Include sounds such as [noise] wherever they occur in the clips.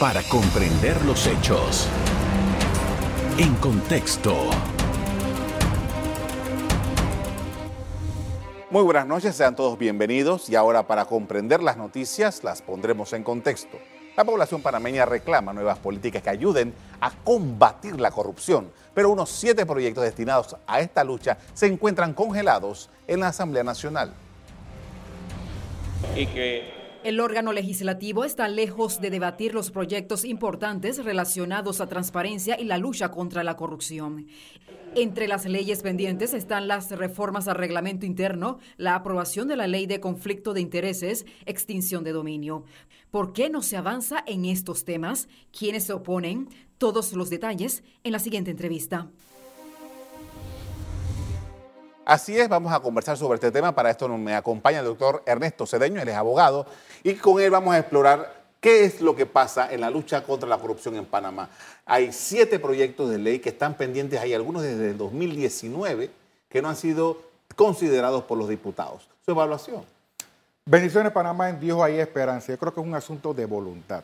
para comprender los hechos. En contexto. Muy buenas noches, sean todos bienvenidos y ahora para comprender las noticias las pondremos en contexto. La población panameña reclama nuevas políticas que ayuden a combatir la corrupción, pero unos siete proyectos destinados a esta lucha se encuentran congelados en la Asamblea Nacional. Y que el órgano legislativo está lejos de debatir los proyectos importantes relacionados a transparencia y la lucha contra la corrupción. Entre las leyes pendientes están las reformas al reglamento interno, la aprobación de la ley de conflicto de intereses, extinción de dominio. ¿Por qué no se avanza en estos temas? ¿Quiénes se oponen? Todos los detalles en la siguiente entrevista. Así es, vamos a conversar sobre este tema. Para esto me acompaña el doctor Ernesto Cedeño, él es abogado, y con él vamos a explorar qué es lo que pasa en la lucha contra la corrupción en Panamá. Hay siete proyectos de ley que están pendientes, hay algunos desde el 2019 que no han sido considerados por los diputados. Su evaluación. Bendiciones Panamá, en Dios hay esperanza. Yo creo que es un asunto de voluntad.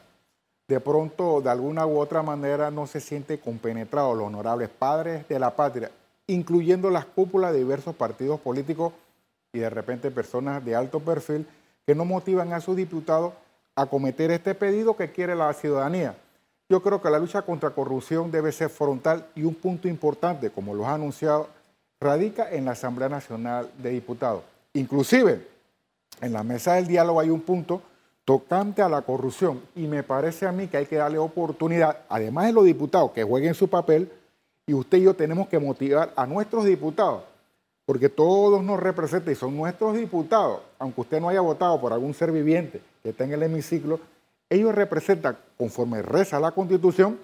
De pronto, de alguna u otra manera, no se siente compenetrado los honorables padres de la patria incluyendo las cúpulas de diversos partidos políticos y de repente personas de alto perfil que no motivan a sus diputados a cometer este pedido que quiere la ciudadanía. Yo creo que la lucha contra corrupción debe ser frontal y un punto importante, como lo ha anunciado, radica en la Asamblea Nacional de Diputados. Inclusive, en la mesa del diálogo hay un punto tocante a la corrupción y me parece a mí que hay que darle oportunidad, además de los diputados que jueguen su papel, y usted y yo tenemos que motivar a nuestros diputados, porque todos nos representan y son nuestros diputados, aunque usted no haya votado por algún ser viviente que esté en el hemiciclo, ellos representan, conforme reza la Constitución,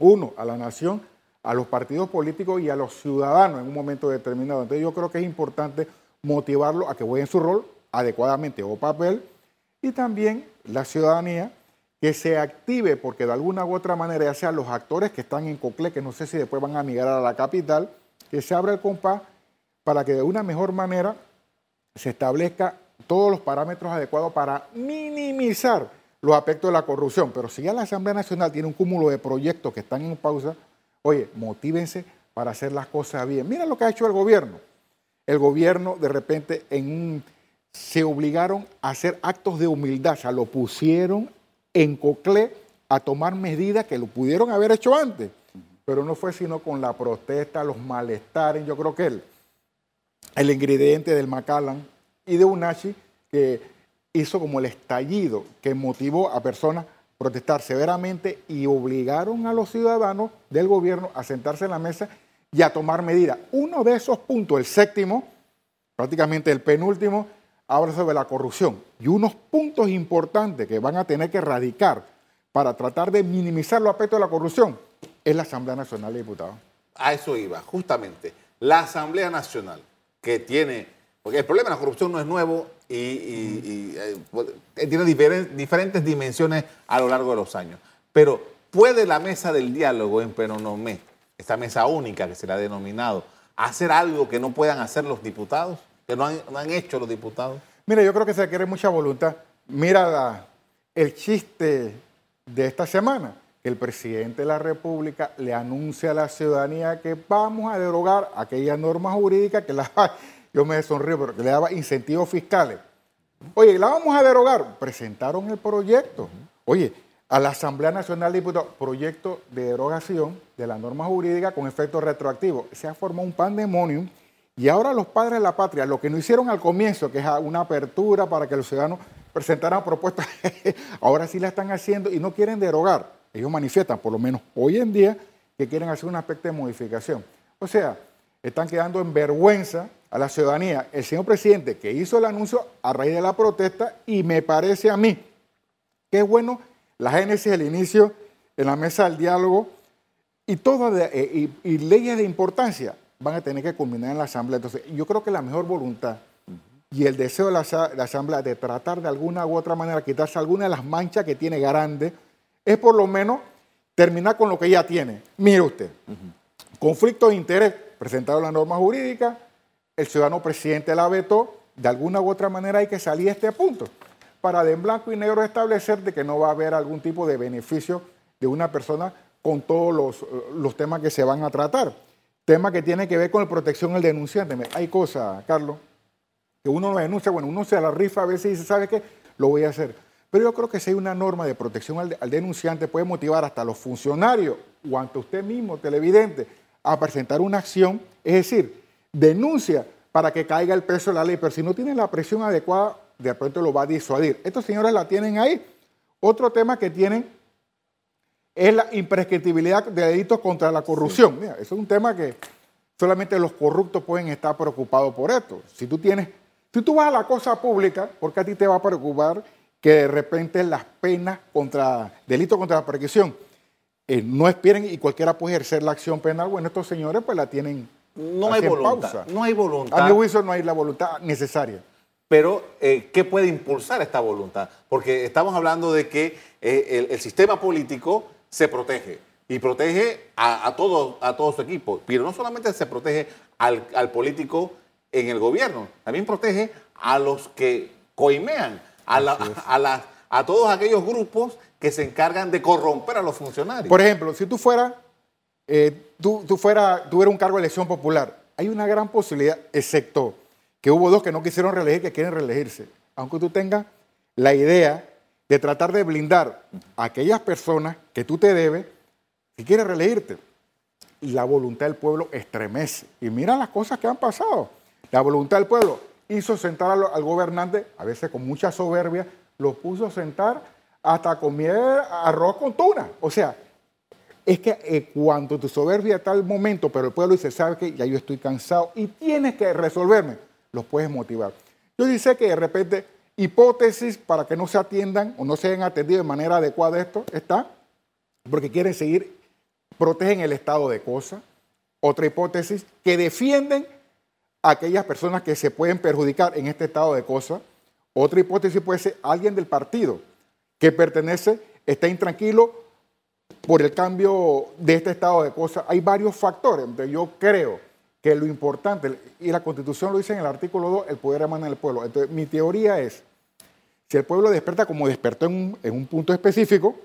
uno, a la nación, a los partidos políticos y a los ciudadanos en un momento determinado. Entonces yo creo que es importante motivarlo a que jueguen su rol adecuadamente o papel y también la ciudadanía que se active, porque de alguna u otra manera, ya sean los actores que están en Cocle, que no sé si después van a migrar a la capital, que se abra el compás para que de una mejor manera se establezca todos los parámetros adecuados para minimizar los aspectos de la corrupción. Pero si ya la Asamblea Nacional tiene un cúmulo de proyectos que están en pausa, oye, motívense para hacer las cosas bien. Mira lo que ha hecho el gobierno. El gobierno de repente en se obligaron a hacer actos de humildad, o sea, lo pusieron en Coclé a tomar medidas que lo pudieron haber hecho antes, pero no fue sino con la protesta, los malestares, yo creo que el, el ingrediente del Macallan y de Unashi que hizo como el estallido que motivó a personas a protestar severamente y obligaron a los ciudadanos del gobierno a sentarse en la mesa y a tomar medidas. Uno de esos puntos, el séptimo, prácticamente el penúltimo, habla sobre la corrupción y unos puntos importantes que van a tener que erradicar para tratar de minimizar los aspectos de la corrupción es la Asamblea Nacional de Diputados. A eso iba, justamente. La Asamblea Nacional, que tiene, porque el problema de la corrupción no es nuevo y, eh, tiene diferentes, dimensiones a lo largo de los años. Pero ¿puede la mesa del diálogo en Penonomé, esta mesa única que se le ha denominado, hacer algo que no puedan hacer los diputados? Que no han, hecho los diputados? Mira, yo creo que se requiere mucha voluntad. Mira el chiste de esta semana, el presidente de la República le anuncia a la ciudadanía que vamos a derogar aquella norma jurídica que la, [laughs] yo me sonrío, pero que le daba incentivos fiscales. Oye, la vamos a derogar. Presentaron el proyecto. Oye, a la Asamblea Nacional de Diputados, proyecto de derogación de la norma jurídica con efecto retroactivo. Se ha formado un pandemonium y ahora los padres de la patria, lo que no hicieron al comienzo, que es una apertura para que los ciudadanos presentaran propuestas, [laughs] ahora sí la están haciendo y no quieren derogar. Ellos manifiestan, por lo menos hoy en día, que quieren hacer un aspecto de modificación. O sea, están quedando en vergüenza a la ciudadanía. El señor presidente que hizo el anuncio a raíz de la protesta y me parece a mí que es bueno la génesis, el inicio en la mesa del diálogo y, todas eh, y leyes de importancia van a tener que culminar en la Asamblea. Entonces, yo creo que la mejor voluntad y el deseo de la, Asamblea de tratar de alguna u otra manera quitarse alguna de las manchas que tiene grande es por lo menos terminar con lo que ya tiene. Mire usted, conflicto de interés, presentado la norma jurídica, el ciudadano presidente la vetó, de alguna u otra manera hay que salir a este punto. para de en blanco y negro establecer de que no va a haber algún tipo de beneficio de una persona con todos los, los temas que se van a tratar. Tema que tiene que ver con la protección del denunciante. Hay cosas, Carlos, que uno no denuncia, bueno, uno se la rifa a veces y dice, ¿sabe qué? Lo voy a hacer. Pero yo creo que si hay una norma de protección al, denunciante, puede motivar hasta los funcionarios o ante usted mismo, televidente, a presentar una acción, es decir, denuncia para que caiga el peso de la ley, pero si no tiene la presión adecuada, de pronto lo va a disuadir. Estos señores la tienen ahí. Otro tema que tienen es la imprescriptibilidad de delitos contra la corrupción. Mira, eso es un tema que solamente los corruptos pueden estar preocupados por esto. Si tú tienes, si tú vas a la cosa pública, ¿por qué a ti te va a preocupar que de repente las penas contra delitos contra la persecución eh, no esperen y cualquiera puede ejercer la acción penal? Bueno, estos señores pues la tienen no hay voluntad. No hay voluntad. A mi juicio no hay la voluntad necesaria. Pero, eh, ¿qué puede impulsar esta voluntad? Porque estamos hablando de que eh, el, sistema político se protege y protege a, todo, a todo su equipo. Pero no solamente se protege al, político en el gobierno, también protege a los que coimean, a, a, todos aquellos grupos que se encargan de corromper a los funcionarios. Por ejemplo, si tú fueras, eh, tú, tú fuera, tuvieras un cargo de elección popular, hay una gran posibilidad, excepto que hubo dos que no quisieron reelegir, que quieren reelegirse. Aunque tú tengas la idea de tratar de blindar a aquellas personas que tú te debes, si quieres reelegirte. Y la voluntad del pueblo estremece. Y mira las cosas que han pasado. La voluntad del pueblo hizo sentar al, gobernante, a veces con mucha soberbia, lo puso a sentar hasta comer arroz con tuna. O sea, es que eh, cuando tu soberbia está al momento, pero el pueblo dice, sabe que ya yo estoy cansado y tienes que resolverme los puedes motivar. Yo dice que de repente hipótesis para que no se atiendan o no se hayan atendido de manera adecuada esto está porque quieren seguir, protegen el estado de cosas. Otra hipótesis, que defienden a aquellas personas que se pueden perjudicar en este estado de cosas. Otra hipótesis puede ser alguien del partido que pertenece, está intranquilo por el cambio de este estado de cosas. Hay varios factores. Yo creo que lo importante, y la Constitución lo dice en el artículo 2, el poder emana del pueblo. Entonces, mi teoría es, si el pueblo despierta como despertó en un, punto específico,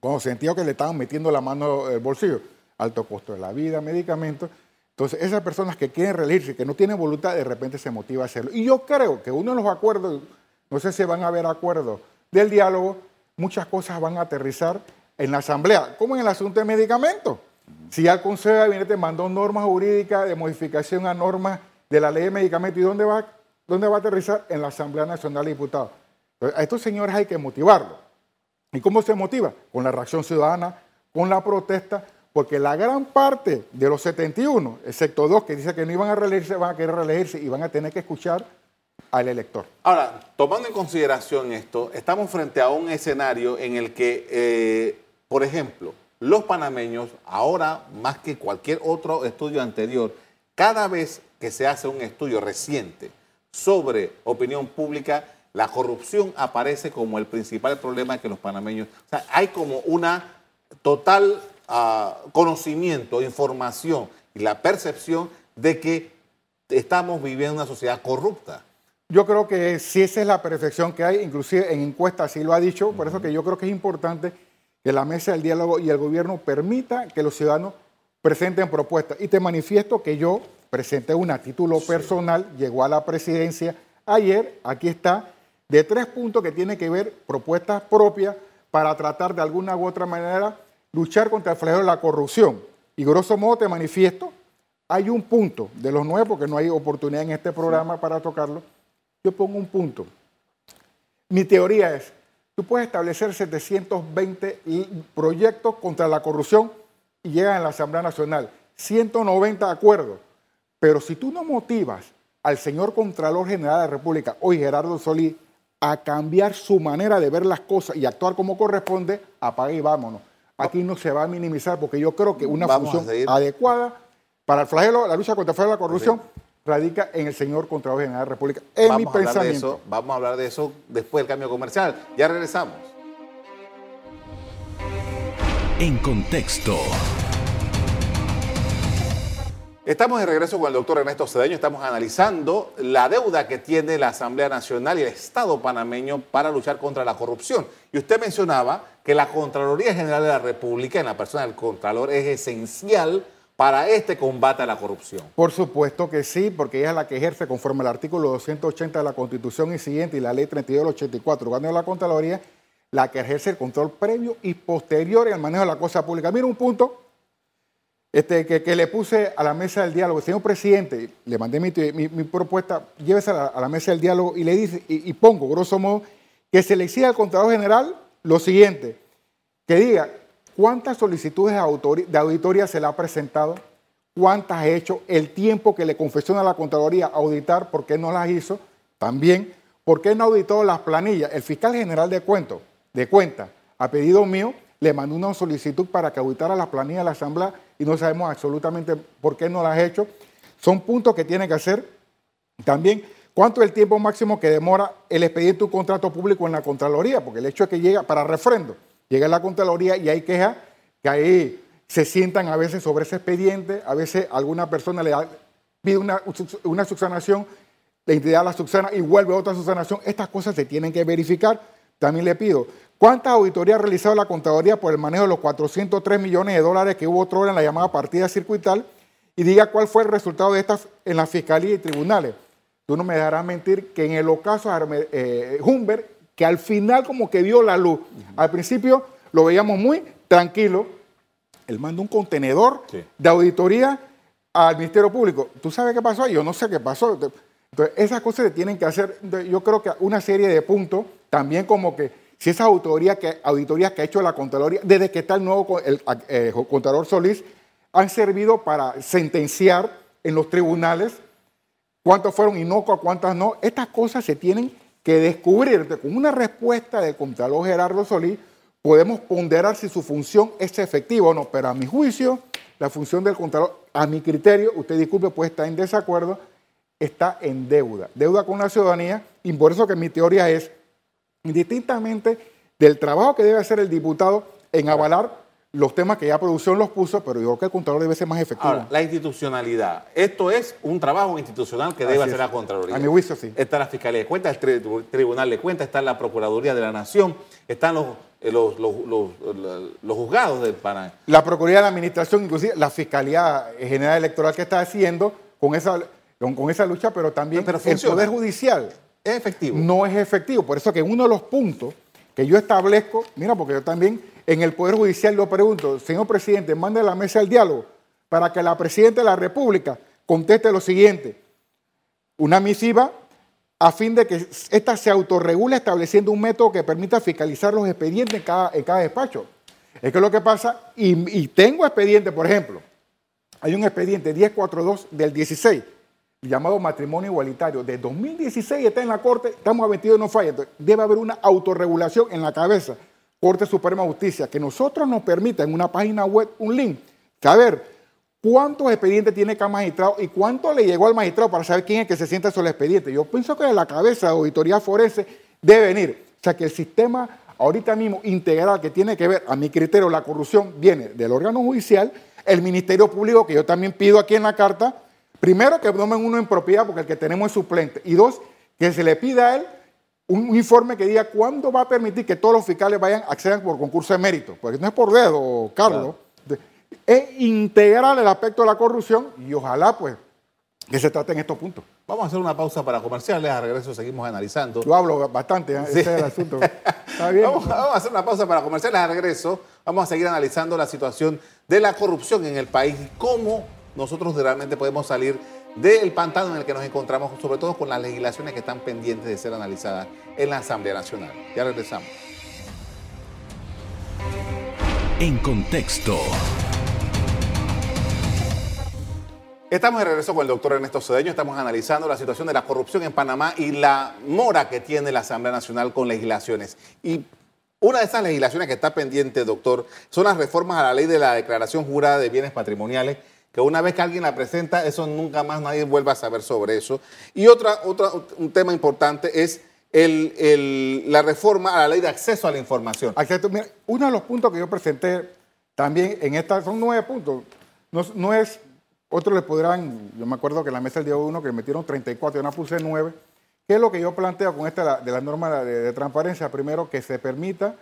cuando sentía que le estaban metiendo la mano en el bolsillo, alto costo de la vida, medicamentos, entonces esas personas que quieren reelegirse, que no tienen voluntad, de repente se motiva a hacerlo. Y yo creo que uno de los acuerdos, no sé si van a haber acuerdos del diálogo, muchas cosas van a aterrizar en la Asamblea, como en el asunto de medicamentos. Si ya el Consejo de Gabinete mandó normas jurídicas de modificación a normas de la ley de medicamentos, ¿y dónde va, dónde va a aterrizar? En la Asamblea Nacional de Diputados. a estos señores hay que motivarlos. ¿Y cómo se motiva? Con la reacción ciudadana, con la protesta, porque la gran parte de los 71, excepto dos que dicen que no iban a reelegirse, van a querer reelegirse y van a tener que escuchar al elector. Ahora, tomando en consideración esto, estamos frente a un escenario en el que, eh, por ejemplo, los panameños, ahora más que cualquier otro estudio anterior, cada vez que se hace un estudio reciente sobre opinión pública, la corrupción aparece como el principal problema que los panameños... O sea, hay como una total ah, conocimiento, información y la percepción de que estamos viviendo una sociedad corrupta. Yo creo que si esa es la perfección que hay, inclusive en encuestas sí lo ha dicho, por eso que yo creo que es importante que la mesa del diálogo y el gobierno permita que los ciudadanos presenten propuestas. Y te manifiesto que yo presenté una título personal, llegó a la presidencia ayer, aquí está, de tres puntos que tiene que ver propuestas propias para tratar de alguna u otra manera luchar contra el flagelo de la corrupción. Y grosso modo te manifiesto, hay un punto de los nueve, porque no hay oportunidad en este programa para tocarlo, yo pongo un punto. Mi teoría es, Tú puedes establecer 720 proyectos contra la corrupción y llegan a la Asamblea Nacional. 190 acuerdos. Pero si tú no motivas al señor Contralor General de la República, hoy Gerardo Solí, a cambiar su manera de ver las cosas y actuar como corresponde, apague y vámonos. Aquí no se va a minimizar porque yo creo que una función adecuada para el flagelo, la lucha contra el flagelo de la corrupción radica en el señor Contralor General de la República. En mi pensamiento. vamos a hablar de eso después del cambio comercial. Ya regresamos. En contexto. Estamos de regreso con el doctor Ernesto Cedeño. Estamos analizando la deuda que tiene la Asamblea Nacional y el Estado panameño para luchar contra la corrupción. Y usted mencionaba que la Contraloría General de la República, en la persona del Contralor, es esencial para este combate a la corrupción. Por supuesto que sí, porque ella es la que ejerce conforme al artículo 280 de la Constitución y siguiente y la ley 32 del 84, de la Contraloría, la que ejerce el control previo y posterior en el manejo de la cosa pública. Mira un punto este, que, le puse a la mesa del diálogo. Señor presidente, le mandé mi, propuesta, llévese a la, mesa del diálogo y le dice, y, pongo, grosso modo, que se le exija al Contralor General lo siguiente, que diga cuántas solicitudes de auditoría se le ha presentado, cuántas ha hecho, el tiempo que le confesiona a la Contraloría auditar, por qué no las hizo, también, por qué no auditó las planillas. El fiscal general de cuentas, de cuenta, a pedido mío, le mandó una solicitud para que auditara las planillas de la Asamblea y no sabemos absolutamente por qué no las ha hecho. Son puntos que tiene que hacer. También, ¿cuánto es el tiempo máximo que demora el expediente de un contrato público en la Contraloría? Porque el hecho es que llega para refrendo, llega a la Contraloría y hay quejas que ahí se sientan a veces sobre ese expediente, a veces alguna persona le pide una, una subsanación, la entidad la subsana y vuelve otra subsanación. Estas cosas se tienen que verificar. También le pido, ¿Cuántas auditorías ha realizado la Contaduría por el manejo de los 403 millones de dólares que hubo otro en la llamada partida circuital? Y diga cuál fue el resultado de estas en la Fiscalía y tribunales. Tú no me dejarás mentir que en el ocaso eh, Humber, que al final como que dio la luz, al principio lo veíamos muy tranquilo, él mandó un contenedor de auditoría al Ministerio Público. ¿Tú sabes qué pasó? Yo no sé qué pasó. Entonces, esas cosas se tienen que hacer. Yo creo que una serie de puntos, también como que si esas auditorías que, auditorías que ha hecho la Contraloría, desde que está el nuevo el, eh, Contralor Solís, han servido para sentenciar en los tribunales cuántos fueron inocuos, cuántas no. Estas cosas se tienen que descubrir. Con una respuesta del Contralor Gerardo Solís, podemos ponderar si su función es efectiva o no. Pero a mi juicio, la función del Contralor, a mi criterio, usted disculpe, puede estar en desacuerdo, está en deuda. Deuda con la ciudadanía. Y por eso que mi teoría es indistintamente del trabajo que debe hacer el diputado en avalar los temas que ya producción los puso, pero yo creo que el Contralor debe ser más efectivo. la institucionalidad. Esto es un trabajo institucional que debe hacer la Contraloría. A mi juicio, sí. Está la Fiscalía de Cuentas, el Tribunal de Cuentas, está la Procuraduría de la Nación, están los, eh, los, los, juzgados del Panamá. La Procuraduría de la Administración, inclusive la Fiscalía General Electoral que está haciendo con esa, con, esa lucha, pero también el Poder Judicial. ¿Es efectivo? No es efectivo. Por eso que uno de los puntos que yo establezco, mira, porque yo también en el Poder Judicial lo pregunto, señor presidente, mande la mesa el diálogo para que la Presidenta de la República conteste lo siguiente. Una misiva a fin de que ésta se autorregule estableciendo un método que permita fiscalizar los expedientes en cada, despacho. Es que lo que pasa, y, y tengo expediente, por ejemplo, hay un expediente 1042 del 16 llamado matrimonio igualitario, de 2016 está en la Corte, estamos a 22 no falla. debe haber una autorregulación en la cabeza, Corte Suprema de Justicia, que nosotros nos permita en una página web un link, saber cuántos expedientes tiene cada magistrado y cuánto le llegó al magistrado para saber quién es que se sienta sobre el expediente. Yo pienso que de la cabeza de auditoría forense debe venir. O sea, que el sistema ahorita mismo integral que tiene que ver, a mi criterio, la corrupción viene del órgano judicial, el Ministerio Público, que yo también pido aquí en la carta, Primero, que tomen uno en propiedad porque el que tenemos es suplente. Y dos, que se le pida a él un informe que diga cuándo va a permitir que todos los fiscales vayan, accedan por concurso de mérito. Porque no es por dedo, Carlos. Es integrar el aspecto de la corrupción y ojalá, pues, que se trate en estos puntos. Vamos a hacer una pausa para comerciales. A regreso seguimos analizando. Yo hablo bastante, ¿eh? ese es el asunto. [laughs] Está bien. Vamos, vamos, a hacer una pausa para comerciales. A regreso vamos a seguir analizando la situación de la corrupción en el país y cómo nosotros realmente podemos salir del pantano en el que nos encontramos, sobre todo con las legislaciones que están pendientes de ser analizadas en la Asamblea Nacional. Ya regresamos. En contexto. Estamos de regreso con el doctor Ernesto Cedeño. Estamos analizando la situación de la corrupción en Panamá y la mora que tiene la Asamblea Nacional con legislaciones. Y una de esas legislaciones que está pendiente, doctor, son las reformas a la ley de la declaración jurada de bienes patrimoniales que una vez que alguien la presenta, eso nunca más nadie vuelva a saber sobre eso. Y otra, otra, un tema importante es la reforma a la ley de acceso a la información. uno de los puntos que yo presenté también en esta, son nueve puntos, no, es Otros le podrán, yo me acuerdo que en la mesa el día uno que metieron 34, yo no puse 9. ¿Qué es lo que yo planteo con esta de la norma de, de transparencia? Primero, que se permita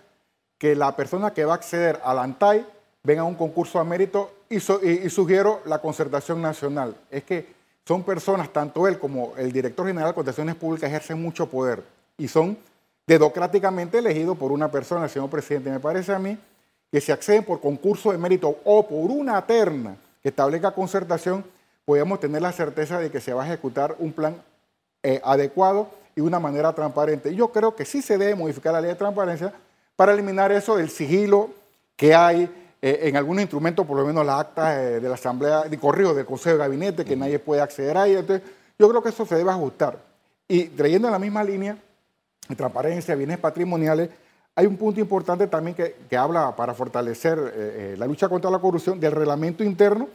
que la persona que va a acceder al ANTAI venga un concurso a mérito y, sugiero la concertación nacional. Es que son personas, tanto él como el director general de concertaciones públicas, ejercen mucho poder y son democráticamente elegidos por una persona, el señor presidente. Me parece a mí que si acceden por concurso de mérito o por una terna que establezca concertación, podemos tener la certeza de que se va a ejecutar un plan eh, adecuado y de una manera transparente. Yo creo que sí se debe modificar la ley de transparencia para eliminar eso del sigilo que hay eh, en algún instrumento, por lo menos las actas eh, de la Asamblea, de correo del Consejo de Gabinete, que nadie puede acceder a ella. Entonces, yo creo que eso se debe ajustar. Y trayendo en la misma línea, transparencia, bienes patrimoniales, hay un punto importante también que, habla para fortalecer eh, la lucha contra la corrupción del reglamento interno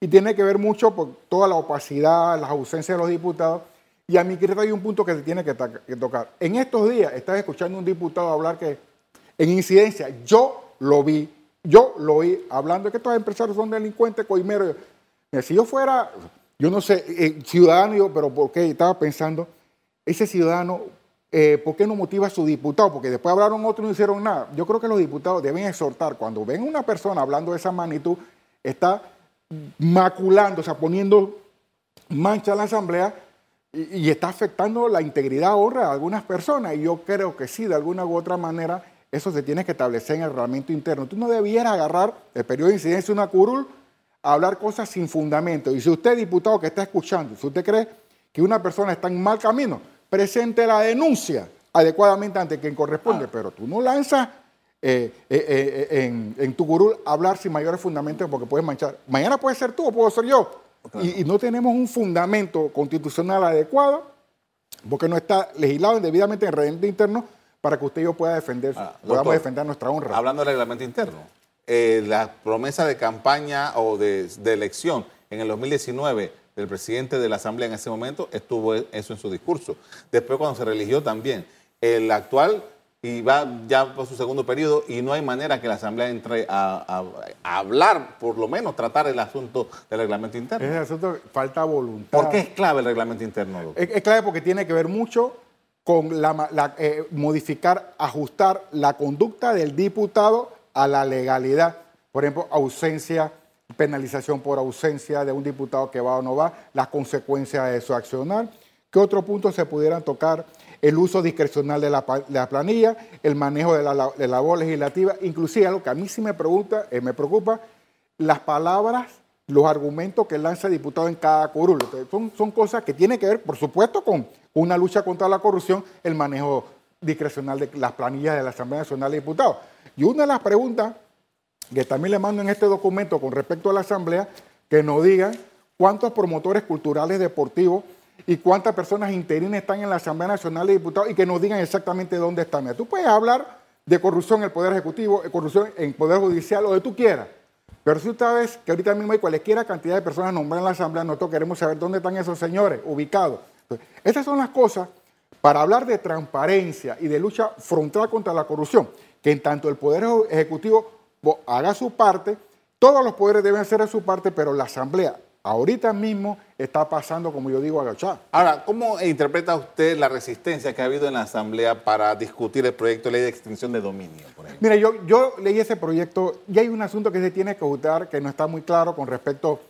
y tiene que ver mucho por toda la opacidad, las ausencias de los diputados. Y a mi criterio hay un punto que se tiene que, que tocar. En estos días estás escuchando a un diputado hablar que en incidencia, yo lo vi, yo lo oí hablando de que estos empresarios son delincuentes, coimeros. Si yo fuera, yo no sé, eh, ciudadano, yo, pero ¿por qué? Estaba pensando, ese ciudadano, eh, ¿por qué no motiva a su diputado? Porque después hablaron otros y no hicieron nada. Yo creo que los diputados deben exhortar, cuando ven una persona hablando de esa magnitud, está maculando, o sea, poniendo mancha a la asamblea y, y está afectando la integridad honra de algunas personas. Y yo creo que sí, de alguna u otra manera, eso se tiene que establecer en el reglamento interno. Tú no debieras agarrar el periodo de incidencia de una curul a hablar cosas sin fundamento. Y si usted, diputado que está escuchando, si usted cree que una persona está en mal camino, presente la denuncia adecuadamente ante quien corresponde, ah. pero tú no lanzas eh, eh, eh, en, tu curul hablar sin mayores fundamentos porque puedes manchar. Mañana puede ser tú o puedo ser yo. Y, y, no tenemos un fundamento constitucional adecuado porque no está legislado debidamente en el reglamento interno para que usted y yo pueda defender, ah, podamos defender nuestra honra. Hablando del reglamento interno, eh, la promesa de campaña o de, elección en el 2019 del presidente de la Asamblea en ese momento estuvo eso en su discurso. Después cuando se religió también. El actual y va ya por su segundo periodo y no hay manera que la Asamblea entre a, hablar, por lo menos tratar el asunto del reglamento interno. Ese asunto falta voluntad. ¿Por qué es clave el reglamento interno? es, clave porque tiene que ver mucho con la, eh, modificar, ajustar la conducta del diputado a la legalidad. Por ejemplo, ausencia, penalización por ausencia de un diputado que va o no va, las consecuencias de su accionar. ¿Qué otro punto se pudieran tocar? El uso discrecional de la, planilla, el manejo de la, de labor legislativa, inclusive algo que a mí sí me, pregunta, eh, me preocupa, las palabras los argumentos que lanza el diputado en cada curul. Son, son cosas que tienen que ver, por supuesto, con una lucha contra la corrupción, el manejo discrecional de las planillas de la Asamblea Nacional de Diputados. Y una de las preguntas que también le mando en este documento con respecto a la Asamblea, que nos digan cuántos promotores culturales deportivos y cuántas personas interinas están en la Asamblea Nacional de Diputados y que nos digan exactamente dónde están. tú puedes hablar de corrupción en el Poder Ejecutivo, de corrupción en el Poder Judicial, o de tú quieras, pero si usted ve que ahorita mismo hay cualquier cantidad de personas nombradas en la Asamblea, nosotros queremos saber dónde están esos señores ubicados. Estas son las cosas para hablar de transparencia y de lucha frontal contra la corrupción, que en tanto el Poder Ejecutivo haga su parte, todos los poderes deben hacer su parte, pero la Asamblea ahorita mismo está pasando, como yo digo, agachada. Ahora, ¿cómo interpreta usted la resistencia que ha habido en la Asamblea para discutir el proyecto de ley de extinción de dominio? Mira, yo, yo leí ese proyecto y hay un asunto que se tiene que votar que no está muy claro con respecto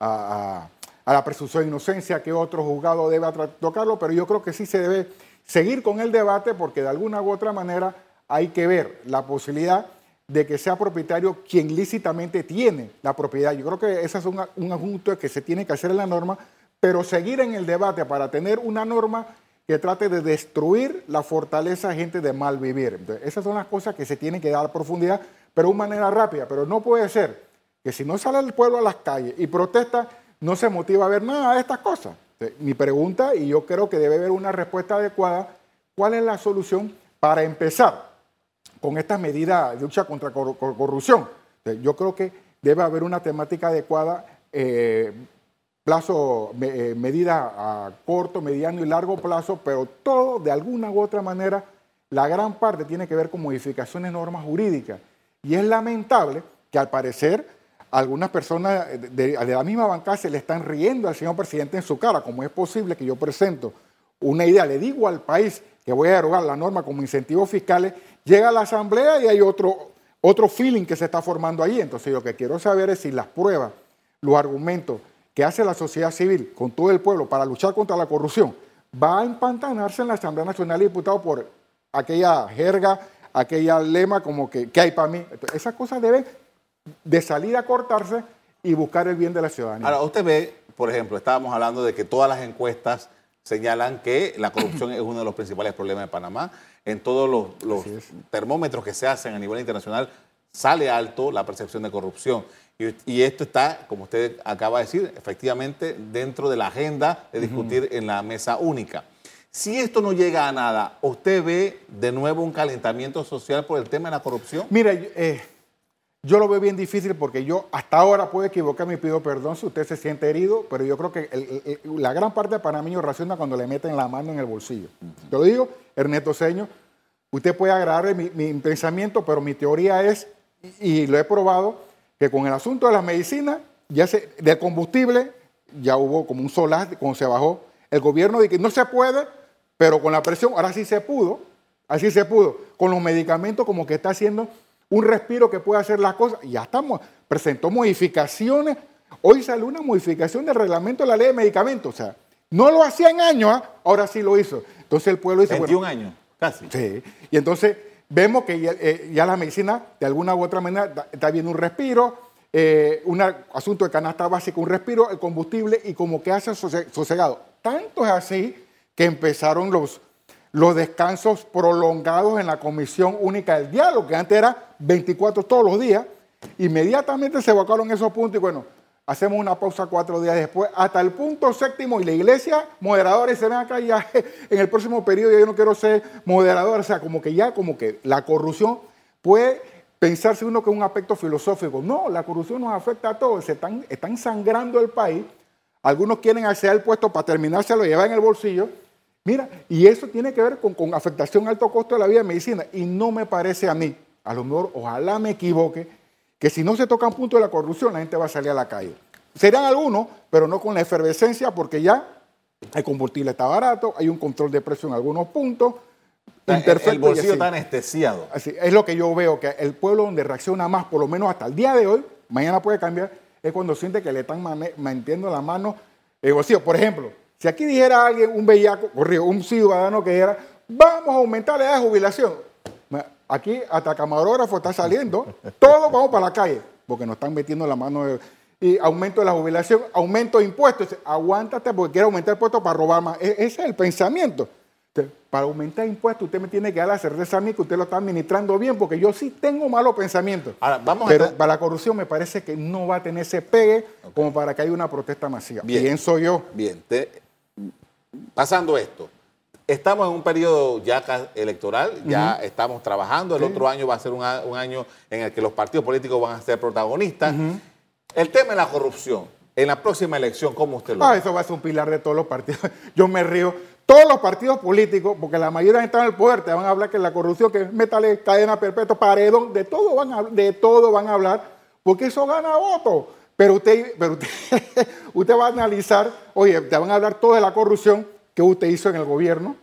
a, la presunción de inocencia, que otro juzgado debe tocarlo, pero yo creo que sí se debe seguir con el debate porque de alguna u otra manera hay que ver la posibilidad de que sea propietario quien lícitamente tiene la propiedad. Yo creo que ese es un, un asunto que se tiene que hacer en la norma, pero seguir en el debate para tener una norma que trate de destruir la fortaleza de gente de mal vivir. esas son las cosas que se tienen que dar profundidad, pero de manera rápida. Pero no puede ser que si no sale el pueblo a las calles y protesta, no se motiva a ver nada de estas cosas. mi pregunta, y yo creo que debe haber una respuesta adecuada, ¿cuál es la solución para empezar? con estas medidas de lucha contra corrupción. Yo creo que debe haber una temática adecuada, eh, plazo, eh, medida a corto, mediano y largo plazo, pero todo de alguna u otra manera, la gran parte tiene que ver con modificaciones de normas jurídicas. Y es lamentable que al parecer algunas personas de, la misma bancada se le están riendo al señor presidente en su cara. ¿Cómo es posible que yo presento una idea, le digo al país que voy a derogar la norma como incentivos fiscales, llega a la Asamblea y hay otro, otro feeling que se está formando ahí. Entonces, lo que quiero saber es si las pruebas, los argumentos que hace la sociedad civil con todo el pueblo para luchar contra la corrupción, va a empantanarse en la Asamblea Nacional de Diputados por aquella jerga, aquella lema como que, ¿qué hay para mí? esas cosas deben de salir a cortarse y buscar el bien de la ciudadanía. Ahora, usted ve, por ejemplo, estábamos hablando de que todas las encuestas señalan que la corrupción es uno de los principales problemas de Panamá. En todos los, termómetros que se hacen a nivel internacional sale alto la percepción de corrupción. Y, esto está, como usted acaba de decir, efectivamente dentro de la agenda de discutir en la mesa única. Si esto no llega a nada, ¿usted ve de nuevo un calentamiento social por el tema de la corrupción? Mira, eh, yo lo veo bien difícil porque yo hasta ahora puedo equivocarme y pido perdón si usted se siente herido, pero yo creo que la gran parte de panameños raciona cuando le meten la mano en el bolsillo. Yo lo digo, Ernesto Seño, usted puede agradarle mi, pensamiento, pero mi teoría es, y, lo he probado, que con el asunto de las medicinas, ya se, del combustible, ya hubo como un solaz cuando se bajó. El gobierno dice que no se puede, pero con la presión, ahora sí se pudo, así se pudo. Con los medicamentos como que está haciendo un respiro que puede hacer las cosas. Ya estamos, presentó modificaciones. Hoy salió una modificación del reglamento de la ley de medicamentos. O sea, no lo hacía en años, ¿ah? ahora sí lo hizo. Entonces el pueblo dice... 21 años, casi. Sí. Y entonces vemos que eh, ya, la medicina, de alguna u otra manera, está viendo un respiro, eh, un asunto de canasta básica, un respiro, el combustible y como que hace sosegado. Tanto es así que empezaron los los descansos prolongados en la Comisión Única del Diálogo, que antes era 24 todos los días, inmediatamente se evacuaron esos puntos y bueno, hacemos una pausa cuatro días después, hasta el punto séptimo, y la iglesia, moderadores, se ven acá ya [laughs] en el próximo periodo, yo no quiero ser moderador, o sea, como que ya, como que la corrupción puede pensarse uno que es un aspecto filosófico. No, la corrupción nos afecta a todos, se están, están sangrando el país, algunos quieren acceder al puesto para terminarse, lo llevan en el bolsillo, Mira, y eso tiene que ver con, afectación a alto costo de la vida de medicina. Y no me parece a mí, a lo mejor, ojalá me equivoque, que si no se toca un punto de la corrupción, la gente va a salir a la calle. Serán algunos, pero no con la efervescencia, porque ya el combustible está barato, hay un control de precio en algunos puntos. El, bolsillo está anestesiado. Así, es lo que yo veo, que el pueblo donde reacciona más, por lo menos hasta el día de hoy, mañana puede cambiar, es cuando siente que le están metiendo la mano el bolsillo. Por ejemplo, si aquí dijera alguien, un bellaco, un ciudadano que dijera, vamos a aumentar la edad de jubilación. Aquí hasta camarógrafo está saliendo, todos vamos para la calle, porque nos están metiendo la mano y aumento de la jubilación, aumento de impuestos. Aguántate porque quiere aumentar impuestos para robar más. E, ese es el pensamiento. para aumentar impuestos, usted me tiene que dar la certeza a mí que usted lo está administrando bien, porque yo sí tengo malos pensamientos. Pero para la corrupción me parece que no va a tener ese pegue como para que haya una protesta masiva. Bien. Pienso yo. Bien pasando esto, estamos en un periodo ya electoral, ya estamos trabajando, el otro año va a ser un, año en el que los partidos políticos van a ser protagonistas. El tema de la corrupción, en la próxima elección, ¿cómo usted lo ah, Eso va a ser un pilar de todos los partidos. [laughs] Yo me río. Todos los partidos políticos, porque la mayoría están en el poder, te van a hablar que la corrupción, que es metale, cadena perpetua, paredón, de todo van a, de todo van a hablar, porque eso gana votos. Pero usted, pero usted, [laughs] usted va a analizar, oye, te van a hablar todo de la corrupción que usted hizo en el gobierno.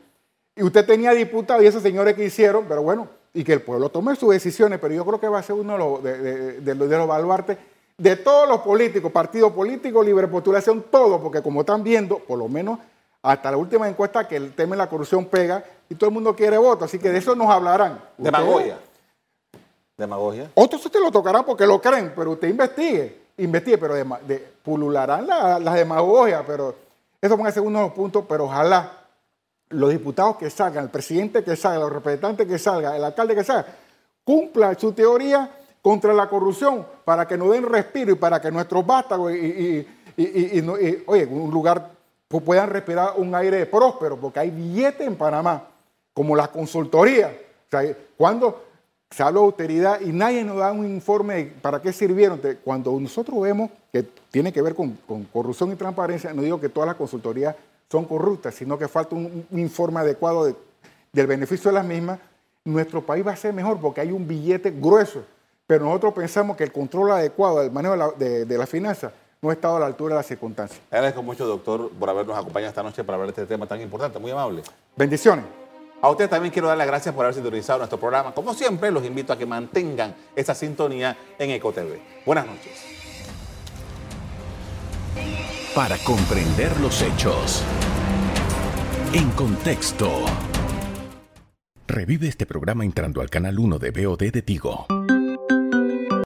Y usted tenía diputados y esos señores que hicieron, pero bueno, y que el pueblo tome sus decisiones, pero yo creo que va a ser uno de los, de, los baluartes de todos los políticos, partido político, libre postulación, todo, porque como están viendo, por lo menos hasta la última encuesta, que el tema de la corrupción pega y todo el mundo quiere voto, así que de eso nos hablarán. Demagogia. Demagogia. Otros usted lo tocarán porque lo creen, pero usted investigue investigue, pero de, pulularán las la demagogias, pero eso van a ser uno de los puntos, pero ojalá los diputados que salgan, el presidente que salga, los representantes que salgan, el alcalde que salga, cumpla su teoría contra la corrupción para que nos den respiro y para que nuestros vástagos y, oye, un lugar puedan respirar un aire próspero, porque hay billetes en Panamá, como la consultoría. O sea, cuando se habla de austeridad y nadie nos da un informe de para qué sirvieron. Cuando nosotros vemos que tiene que ver con, corrupción y transparencia, no digo que todas las consultorías son corruptas, sino que falta un, informe adecuado del beneficio de las mismas, nuestro país va a ser mejor porque hay un billete grueso pero nosotros pensamos que el control adecuado del manejo de la, de, de la finanza no ha estado a la altura de las circunstancias. Agradezco mucho, doctor, por habernos acompañado esta noche para hablar de este tema tan importante, muy amable. Bendiciones. A ustedes también quiero dar las gracias por haber sintonizado nuestro programa. Como siempre, los invito a que mantengan esa sintonía en EcoTV. Buenas noches. Para comprender los hechos. En contexto. Revive este programa entrando al canal 1 de BOD de Tigo.